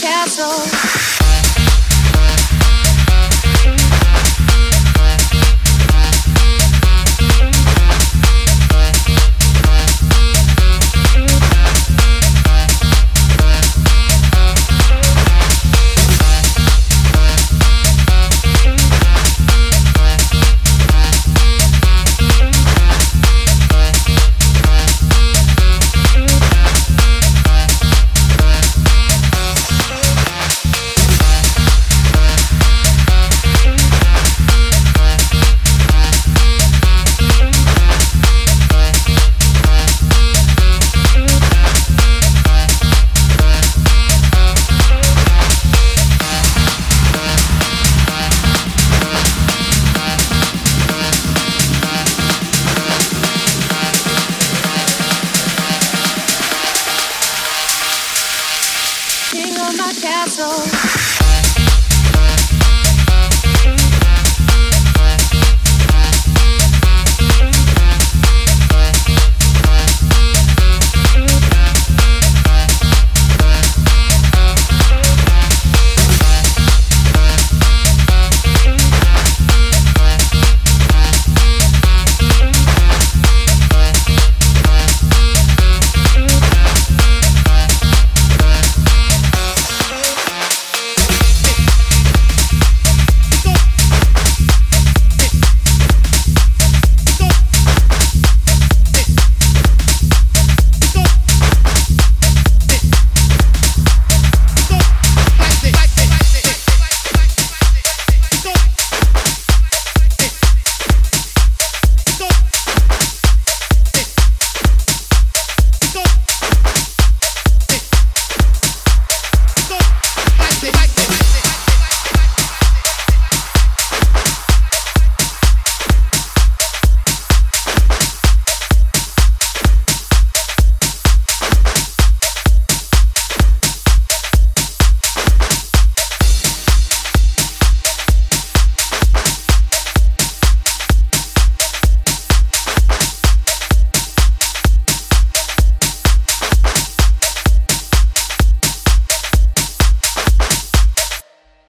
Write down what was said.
castle. castle.